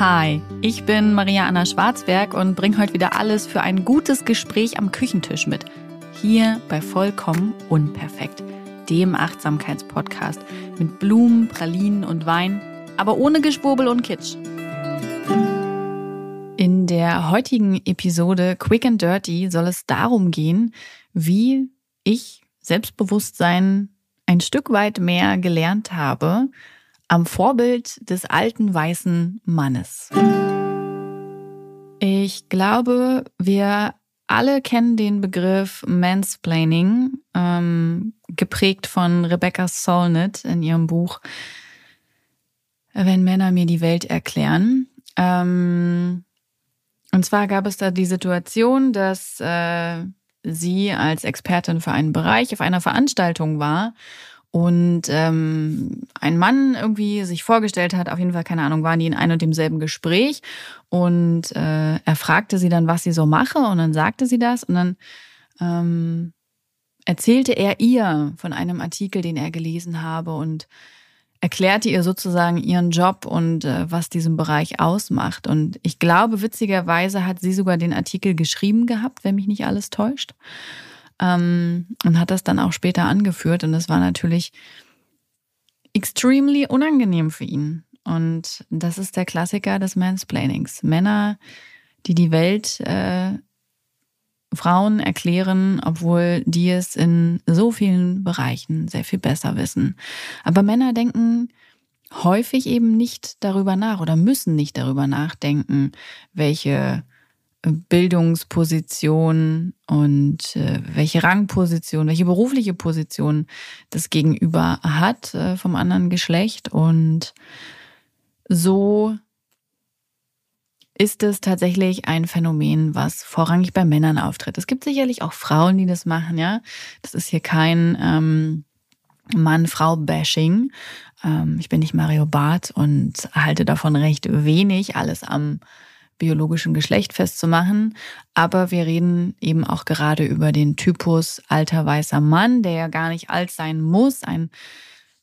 Hi, ich bin Maria Anna Schwarzberg und bringe heute wieder alles für ein gutes Gespräch am Küchentisch mit. Hier bei Vollkommen Unperfekt, dem Achtsamkeitspodcast mit Blumen, Pralinen und Wein, aber ohne Geschwurbel und Kitsch. In der heutigen Episode Quick and Dirty soll es darum gehen, wie ich Selbstbewusstsein ein Stück weit mehr gelernt habe am Vorbild des alten weißen Mannes. Ich glaube, wir alle kennen den Begriff Mansplaining, ähm, geprägt von Rebecca Solnit in ihrem Buch Wenn Männer mir die Welt erklären. Ähm, und zwar gab es da die Situation, dass äh, sie als Expertin für einen Bereich auf einer Veranstaltung war und ähm, ein Mann irgendwie sich vorgestellt hat, auf jeden Fall, keine Ahnung, waren die in einem und demselben Gespräch. Und äh, er fragte sie dann, was sie so mache. Und dann sagte sie das. Und dann ähm, erzählte er ihr von einem Artikel, den er gelesen habe und erklärte ihr sozusagen ihren Job und äh, was diesen Bereich ausmacht. Und ich glaube, witzigerweise hat sie sogar den Artikel geschrieben gehabt, wenn mich nicht alles täuscht ähm, und hat das dann auch später angeführt. Und das war natürlich extremely unangenehm für ihn. Und das ist der Klassiker des Mansplainings. Männer, die die Welt äh, Frauen erklären, obwohl die es in so vielen Bereichen sehr viel besser wissen. Aber Männer denken häufig eben nicht darüber nach oder müssen nicht darüber nachdenken, welche Bildungsposition und äh, welche Rangposition, welche berufliche Position das Gegenüber hat äh, vom anderen Geschlecht. Und so ist es tatsächlich ein Phänomen, was vorrangig bei Männern auftritt. Es gibt sicherlich auch Frauen, die das machen, ja. Das ist hier kein ähm, Mann-Frau-Bashing. Ähm, ich bin nicht Mario Barth und halte davon recht wenig, alles am biologischen Geschlecht festzumachen. Aber wir reden eben auch gerade über den Typus alter weißer Mann, der ja gar nicht alt sein muss. Ein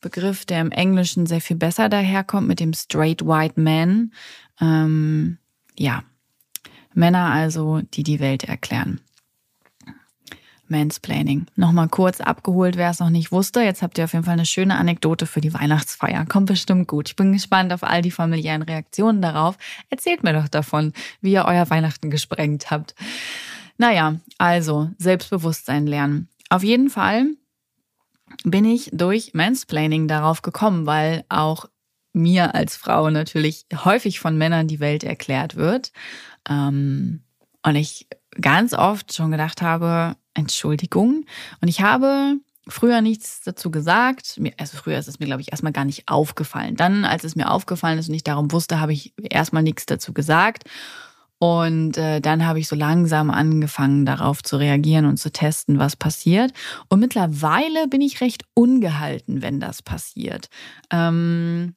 Begriff, der im Englischen sehr viel besser daherkommt mit dem Straight White Man. Ähm, ja, Männer also, die die Welt erklären. Mansplaining. Nochmal kurz abgeholt, wer es noch nicht wusste. Jetzt habt ihr auf jeden Fall eine schöne Anekdote für die Weihnachtsfeier. Kommt bestimmt gut. Ich bin gespannt auf all die familiären Reaktionen darauf. Erzählt mir doch davon, wie ihr euer Weihnachten gesprengt habt. Naja, also Selbstbewusstsein lernen. Auf jeden Fall bin ich durch Mansplaining darauf gekommen, weil auch mir als Frau natürlich häufig von Männern die Welt erklärt wird. Ähm, und ich ganz oft schon gedacht habe, Entschuldigung. Und ich habe früher nichts dazu gesagt. Also früher ist es mir, glaube ich, erstmal gar nicht aufgefallen. Dann, als es mir aufgefallen ist und ich darum wusste, habe ich erstmal nichts dazu gesagt. Und äh, dann habe ich so langsam angefangen, darauf zu reagieren und zu testen, was passiert. Und mittlerweile bin ich recht ungehalten, wenn das passiert. Ähm,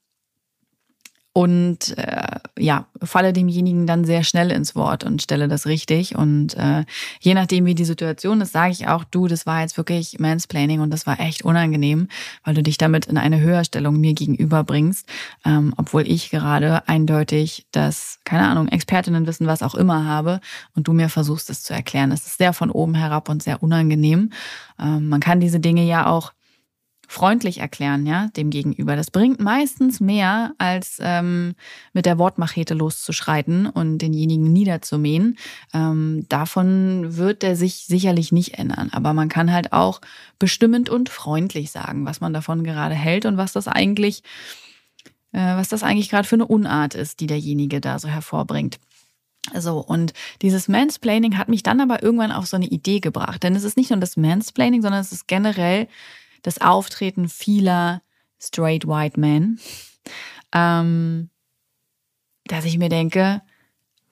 und äh, ja, falle demjenigen dann sehr schnell ins Wort und stelle das richtig. Und äh, je nachdem, wie die Situation ist, sage ich auch, du, das war jetzt wirklich Mansplaining und das war echt unangenehm, weil du dich damit in eine Höherstellung mir gegenüber bringst, ähm, obwohl ich gerade eindeutig das, keine Ahnung, Expertinnen wissen, was auch immer habe und du mir versuchst, es zu erklären. Es ist sehr von oben herab und sehr unangenehm. Ähm, man kann diese Dinge ja auch freundlich erklären, ja, dem Gegenüber. Das bringt meistens mehr, als ähm, mit der Wortmachete loszuschreiten und denjenigen niederzumähen. Ähm, davon wird er sich sicherlich nicht ändern. Aber man kann halt auch bestimmend und freundlich sagen, was man davon gerade hält und was das eigentlich, äh, was das eigentlich gerade für eine Unart ist, die derjenige da so hervorbringt. So, und dieses Mansplaining hat mich dann aber irgendwann auf so eine Idee gebracht. Denn es ist nicht nur das Mansplaining, sondern es ist generell das Auftreten vieler straight white men, ähm, dass ich mir denke,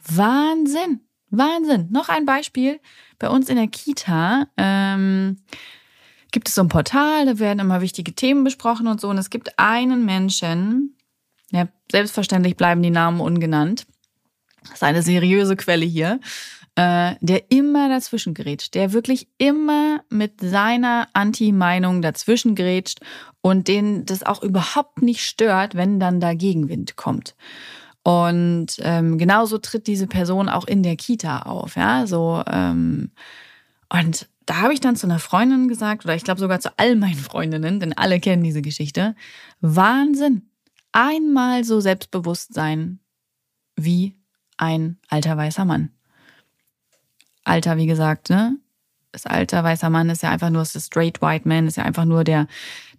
Wahnsinn, Wahnsinn. Noch ein Beispiel. Bei uns in der Kita ähm, gibt es so ein Portal, da werden immer wichtige Themen besprochen und so. Und es gibt einen Menschen, ja, selbstverständlich bleiben die Namen ungenannt. Das ist eine seriöse Quelle hier äh, der immer dazwischen grätscht, der wirklich immer mit seiner Anti-Meinung dazwischen grätscht und den das auch überhaupt nicht stört, wenn dann da Gegenwind kommt. Und ähm, genauso tritt diese Person auch in der Kita auf, ja, so ähm, und da habe ich dann zu einer Freundin gesagt, oder ich glaube sogar zu all meinen Freundinnen, denn alle kennen diese Geschichte. Wahnsinn. Einmal so selbstbewusst sein wie ein alter weißer Mann. Alter, wie gesagt, ne? Das alter weißer Mann ist ja einfach nur das straight white man, ist ja einfach nur der,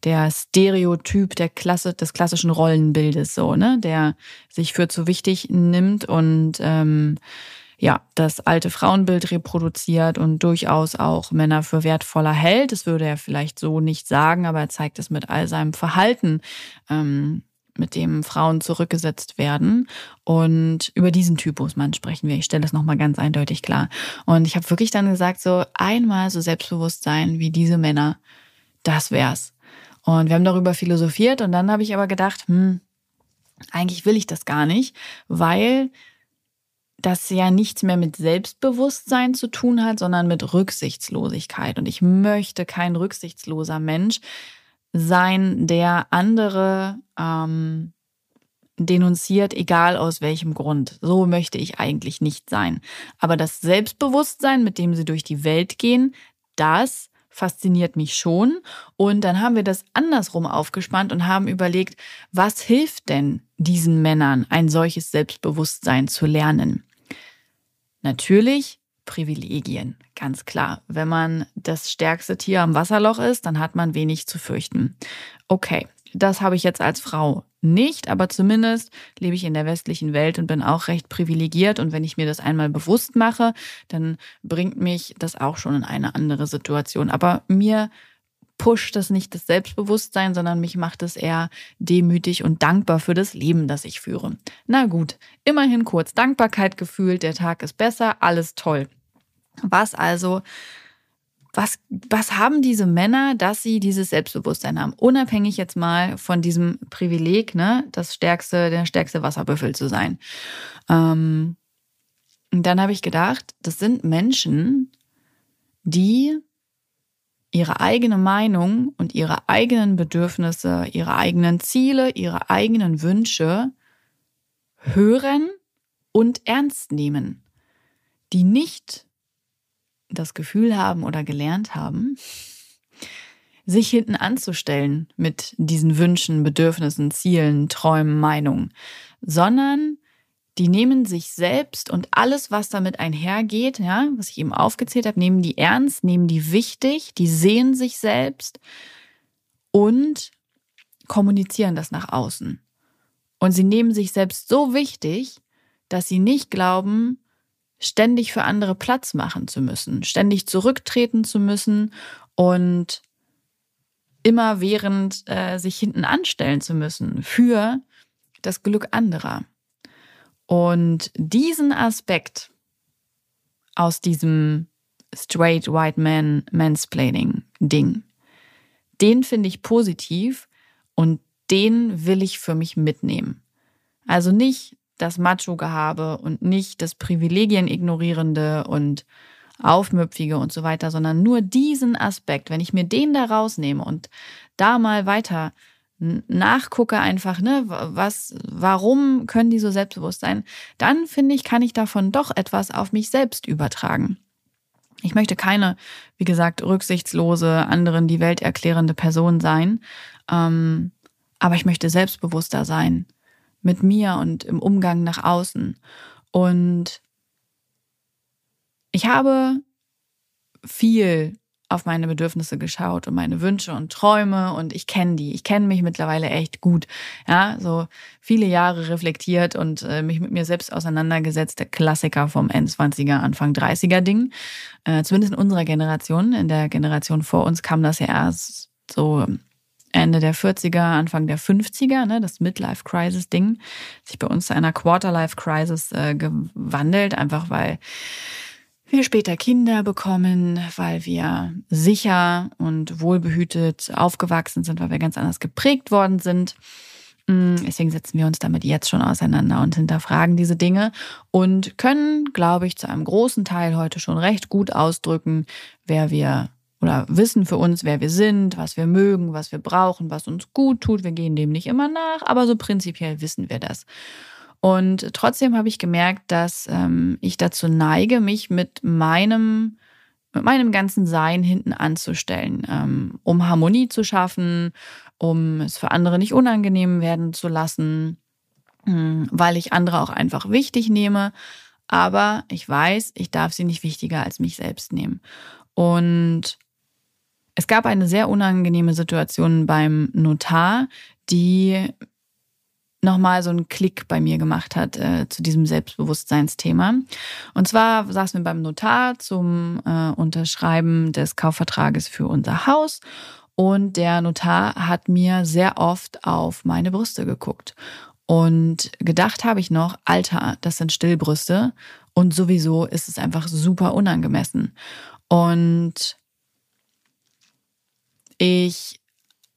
der Stereotyp der Klasse, des klassischen Rollenbildes, so, ne? Der sich für zu wichtig nimmt und ähm, ja, das alte Frauenbild reproduziert und durchaus auch Männer für wertvoller hält. Das würde er vielleicht so nicht sagen, aber er zeigt es mit all seinem Verhalten, ähm, mit dem Frauen zurückgesetzt werden. Und über diesen Typus Mann sprechen wir. Ich stelle das nochmal ganz eindeutig klar. Und ich habe wirklich dann gesagt, so einmal so selbstbewusst sein wie diese Männer, das wär's. Und wir haben darüber philosophiert und dann habe ich aber gedacht, hm, eigentlich will ich das gar nicht, weil das ja nichts mehr mit Selbstbewusstsein zu tun hat, sondern mit Rücksichtslosigkeit. Und ich möchte kein rücksichtsloser Mensch sein, der andere ähm, denunziert, egal aus welchem Grund. So möchte ich eigentlich nicht sein. Aber das Selbstbewusstsein, mit dem sie durch die Welt gehen, das fasziniert mich schon. Und dann haben wir das andersrum aufgespannt und haben überlegt, was hilft denn diesen Männern, ein solches Selbstbewusstsein zu lernen? Natürlich Privilegien, ganz klar. Wenn man das stärkste Tier am Wasserloch ist, dann hat man wenig zu fürchten. Okay, das habe ich jetzt als Frau nicht, aber zumindest lebe ich in der westlichen Welt und bin auch recht privilegiert. Und wenn ich mir das einmal bewusst mache, dann bringt mich das auch schon in eine andere Situation. Aber mir pusht das nicht das Selbstbewusstsein, sondern mich macht es eher demütig und dankbar für das Leben, das ich führe. Na gut, immerhin kurz Dankbarkeit gefühlt, der Tag ist besser, alles toll. Was also was, was haben diese Männer, dass sie dieses Selbstbewusstsein haben? Unabhängig jetzt mal von diesem Privileg, ne, das stärkste, der stärkste Wasserbüffel zu sein. Ähm, und dann habe ich gedacht, das sind Menschen, die ihre eigene Meinung und ihre eigenen Bedürfnisse, ihre eigenen Ziele, ihre eigenen Wünsche hören und ernst nehmen, die nicht das Gefühl haben oder gelernt haben, sich hinten anzustellen mit diesen Wünschen, Bedürfnissen, Zielen, Träumen, Meinungen, sondern die nehmen sich selbst und alles, was damit einhergeht, ja, was ich eben aufgezählt habe, nehmen die ernst, nehmen die wichtig, die sehen sich selbst und kommunizieren das nach außen. Und sie nehmen sich selbst so wichtig, dass sie nicht glauben, ständig für andere Platz machen zu müssen, ständig zurücktreten zu müssen und immer während äh, sich hinten anstellen zu müssen für das Glück anderer. Und diesen Aspekt aus diesem straight white man mansplaining Ding, den finde ich positiv und den will ich für mich mitnehmen. Also nicht das Macho-Gehabe und nicht das Privilegien ignorierende und aufmüpfige und so weiter, sondern nur diesen Aspekt. Wenn ich mir den da rausnehme und da mal weiter nachgucke einfach, ne, was, warum können die so selbstbewusst sein, dann finde ich, kann ich davon doch etwas auf mich selbst übertragen. Ich möchte keine, wie gesagt, rücksichtslose, anderen die Welt erklärende Person sein, ähm, aber ich möchte selbstbewusster sein mit mir und im Umgang nach außen. Und ich habe viel auf meine Bedürfnisse geschaut und meine Wünsche und Träume und ich kenne die. Ich kenne mich mittlerweile echt gut. Ja, so viele Jahre reflektiert und äh, mich mit mir selbst auseinandergesetzt. Der Klassiker vom N20er, Anfang 30er Ding. Äh, zumindest in unserer Generation. In der Generation vor uns kam das ja erst so Ende der 40er, Anfang der 50er, ne, das Midlife Crisis Ding, sich bei uns zu einer Quarterlife Crisis äh, gewandelt, einfach weil wir später Kinder bekommen, weil wir sicher und wohlbehütet aufgewachsen sind, weil wir ganz anders geprägt worden sind. Mm, deswegen setzen wir uns damit jetzt schon auseinander und hinterfragen diese Dinge und können, glaube ich, zu einem großen Teil heute schon recht gut ausdrücken, wer wir oder wissen für uns, wer wir sind, was wir mögen, was wir brauchen, was uns gut tut. Wir gehen dem nicht immer nach, aber so prinzipiell wissen wir das. Und trotzdem habe ich gemerkt, dass ähm, ich dazu neige, mich mit meinem mit meinem ganzen Sein hinten anzustellen, ähm, um Harmonie zu schaffen, um es für andere nicht unangenehm werden zu lassen, hm, weil ich andere auch einfach wichtig nehme. Aber ich weiß, ich darf sie nicht wichtiger als mich selbst nehmen. Und es gab eine sehr unangenehme Situation beim Notar, die nochmal so einen Klick bei mir gemacht hat äh, zu diesem Selbstbewusstseinsthema. Und zwar saßen wir beim Notar zum äh, Unterschreiben des Kaufvertrages für unser Haus und der Notar hat mir sehr oft auf meine Brüste geguckt. Und gedacht habe ich noch, Alter, das sind Stillbrüste und sowieso ist es einfach super unangemessen. Und ich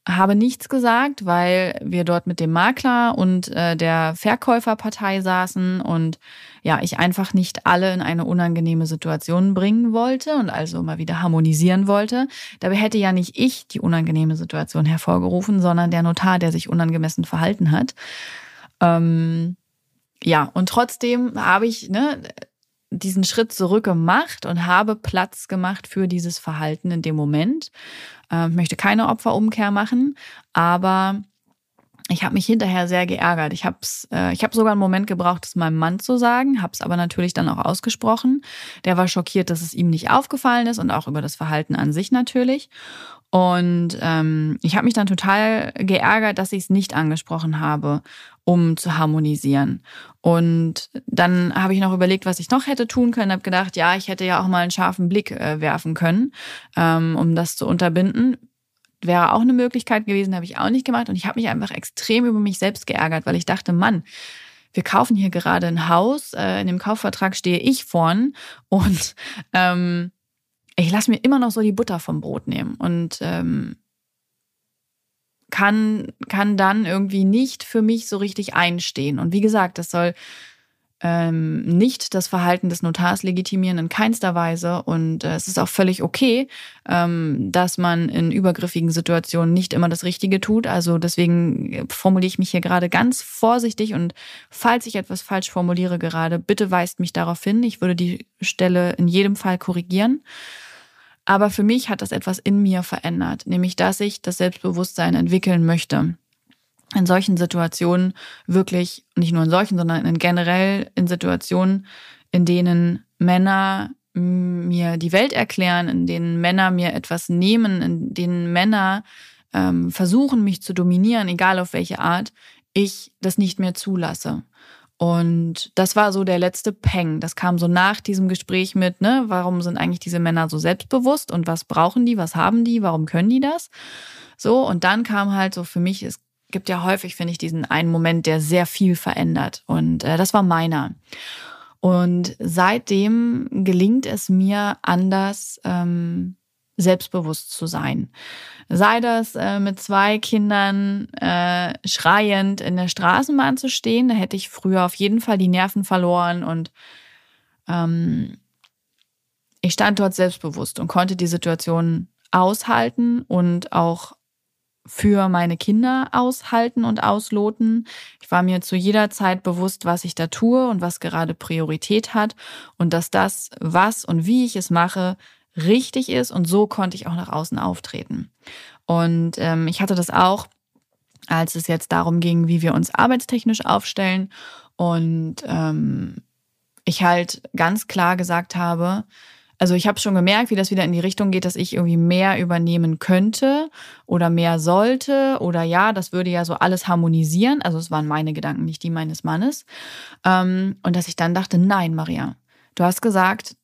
habe nichts gesagt, weil wir dort mit dem Makler und äh, der Verkäuferpartei saßen und ja, ich einfach nicht alle in eine unangenehme Situation bringen wollte und also mal wieder harmonisieren wollte. Dabei hätte ja nicht ich die unangenehme Situation hervorgerufen, sondern der Notar, der sich unangemessen verhalten hat. Ähm, ja, und trotzdem habe ich ne, diesen Schritt zurück gemacht und habe Platz gemacht für dieses Verhalten in dem Moment. Äh, möchte keine Opferumkehr machen, aber ich habe mich hinterher sehr geärgert. Ich habe äh, ich hab sogar einen Moment gebraucht, es meinem Mann zu sagen, habe es aber natürlich dann auch ausgesprochen. Der war schockiert, dass es ihm nicht aufgefallen ist und auch über das Verhalten an sich natürlich. Und ähm, ich habe mich dann total geärgert, dass ich es nicht angesprochen habe, um zu harmonisieren. Und dann habe ich noch überlegt, was ich noch hätte tun können. Habe gedacht, ja, ich hätte ja auch mal einen scharfen Blick äh, werfen können, ähm, um das zu unterbinden. Wäre auch eine Möglichkeit gewesen, habe ich auch nicht gemacht. Und ich habe mich einfach extrem über mich selbst geärgert, weil ich dachte, Mann, wir kaufen hier gerade ein Haus, äh, in dem Kaufvertrag stehe ich vorn und ähm, ich lasse mir immer noch so die Butter vom Brot nehmen und ähm, kann, kann dann irgendwie nicht für mich so richtig einstehen. Und wie gesagt, das soll ähm, nicht das Verhalten des Notars legitimieren in keinster Weise. Und äh, es ist auch völlig okay, ähm, dass man in übergriffigen Situationen nicht immer das Richtige tut. Also deswegen formuliere ich mich hier gerade ganz vorsichtig und falls ich etwas falsch formuliere gerade, bitte weist mich darauf hin. Ich würde die Stelle in jedem Fall korrigieren. Aber für mich hat das etwas in mir verändert, nämlich dass ich das Selbstbewusstsein entwickeln möchte in solchen Situationen wirklich, nicht nur in solchen, sondern in generell in Situationen, in denen Männer mir die Welt erklären, in denen Männer mir etwas nehmen, in denen Männer ähm, versuchen, mich zu dominieren, egal auf welche Art, ich das nicht mehr zulasse. Und das war so der letzte Peng. Das kam so nach diesem Gespräch mit, ne, warum sind eigentlich diese Männer so selbstbewusst und was brauchen die, was haben die, warum können die das? So, und dann kam halt so für mich, es gibt ja häufig, finde ich, diesen einen Moment, der sehr viel verändert. Und äh, das war meiner. Und seitdem gelingt es mir anders, ähm, selbstbewusst zu sein. Sei das äh, mit zwei Kindern äh, schreiend in der Straßenbahn zu stehen, da hätte ich früher auf jeden Fall die Nerven verloren und ähm, ich stand dort selbstbewusst und konnte die Situation aushalten und auch für meine Kinder aushalten und ausloten. Ich war mir zu jeder Zeit bewusst, was ich da tue und was gerade Priorität hat und dass das, was und wie ich es mache, richtig ist und so konnte ich auch nach außen auftreten. Und ähm, ich hatte das auch, als es jetzt darum ging, wie wir uns arbeitstechnisch aufstellen und ähm, ich halt ganz klar gesagt habe, also ich habe schon gemerkt, wie das wieder in die Richtung geht, dass ich irgendwie mehr übernehmen könnte oder mehr sollte oder ja, das würde ja so alles harmonisieren. Also es waren meine Gedanken, nicht die meines Mannes. Ähm, und dass ich dann dachte, nein, Maria, du hast gesagt,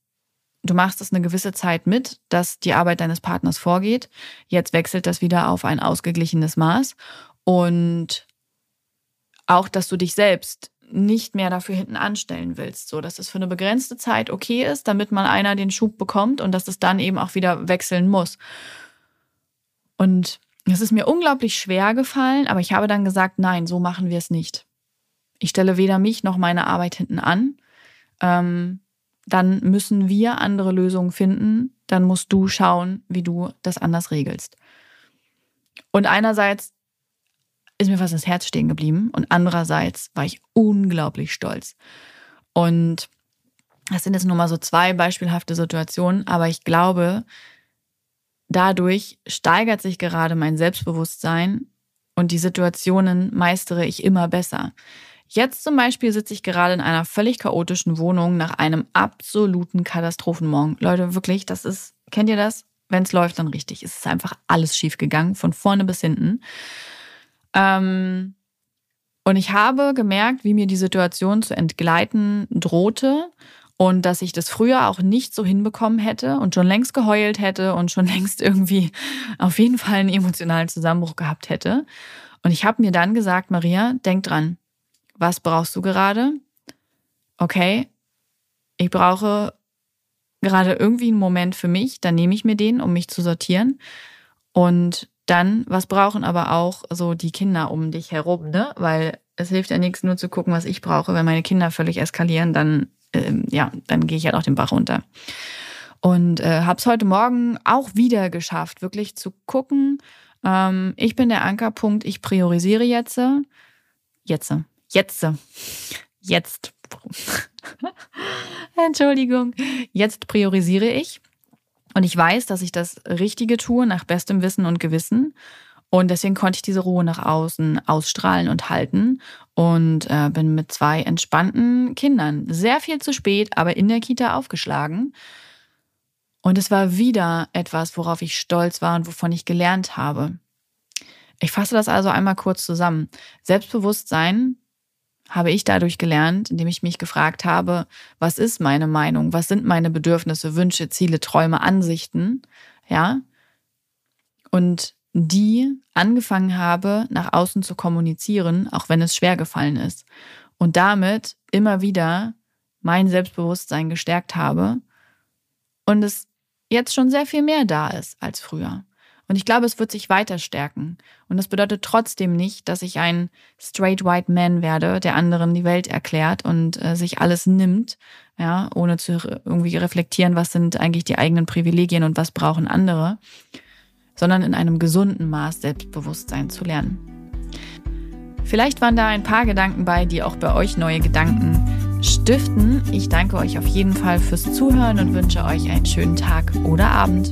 du machst es eine gewisse Zeit mit, dass die Arbeit deines Partners vorgeht. Jetzt wechselt das wieder auf ein ausgeglichenes Maß und auch, dass du dich selbst nicht mehr dafür hinten anstellen willst. So, dass es für eine begrenzte Zeit okay ist, damit mal einer den Schub bekommt und dass es dann eben auch wieder wechseln muss. Und es ist mir unglaublich schwer gefallen, aber ich habe dann gesagt, nein, so machen wir es nicht. Ich stelle weder mich noch meine Arbeit hinten an. Ähm, dann müssen wir andere Lösungen finden. Dann musst du schauen, wie du das anders regelst. Und einerseits ist mir fast das Herz stehen geblieben und andererseits war ich unglaublich stolz. Und das sind jetzt nur mal so zwei beispielhafte Situationen, aber ich glaube, dadurch steigert sich gerade mein Selbstbewusstsein und die Situationen meistere ich immer besser. Jetzt zum Beispiel sitze ich gerade in einer völlig chaotischen Wohnung nach einem absoluten Katastrophenmorgen. Leute, wirklich, das ist, kennt ihr das? Wenn es läuft, dann richtig. Es ist einfach alles schief gegangen, von vorne bis hinten. Ähm, und ich habe gemerkt, wie mir die Situation zu entgleiten drohte und dass ich das früher auch nicht so hinbekommen hätte und schon längst geheult hätte und schon längst irgendwie auf jeden Fall einen emotionalen Zusammenbruch gehabt hätte. Und ich habe mir dann gesagt, Maria, denk dran, was brauchst du gerade? Okay, ich brauche gerade irgendwie einen Moment für mich, dann nehme ich mir den, um mich zu sortieren. Und dann, was brauchen aber auch so die Kinder um dich herum, ne? Weil es hilft ja nichts, nur zu gucken, was ich brauche. Wenn meine Kinder völlig eskalieren, dann, ähm, ja, dann gehe ich halt auch den Bach runter. Und äh, habe es heute Morgen auch wieder geschafft, wirklich zu gucken. Ähm, ich bin der Ankerpunkt, ich priorisiere jetzt. Jetzt. Jetzt. Jetzt. Entschuldigung. Jetzt priorisiere ich. Und ich weiß, dass ich das Richtige tue, nach bestem Wissen und Gewissen. Und deswegen konnte ich diese Ruhe nach außen ausstrahlen und halten und äh, bin mit zwei entspannten Kindern sehr viel zu spät, aber in der Kita aufgeschlagen. Und es war wieder etwas, worauf ich stolz war und wovon ich gelernt habe. Ich fasse das also einmal kurz zusammen. Selbstbewusstsein habe ich dadurch gelernt, indem ich mich gefragt habe, was ist meine Meinung? Was sind meine Bedürfnisse, Wünsche, Ziele, Träume, Ansichten? Ja. Und die angefangen habe, nach außen zu kommunizieren, auch wenn es schwer gefallen ist. Und damit immer wieder mein Selbstbewusstsein gestärkt habe und es jetzt schon sehr viel mehr da ist als früher. Und ich glaube, es wird sich weiter stärken. Und das bedeutet trotzdem nicht, dass ich ein straight white man werde, der anderen die Welt erklärt und äh, sich alles nimmt, ja, ohne zu irgendwie reflektieren, was sind eigentlich die eigenen Privilegien und was brauchen andere, sondern in einem gesunden Maß Selbstbewusstsein zu lernen. Vielleicht waren da ein paar Gedanken bei, die auch bei euch neue Gedanken stiften. Ich danke euch auf jeden Fall fürs Zuhören und wünsche euch einen schönen Tag oder Abend.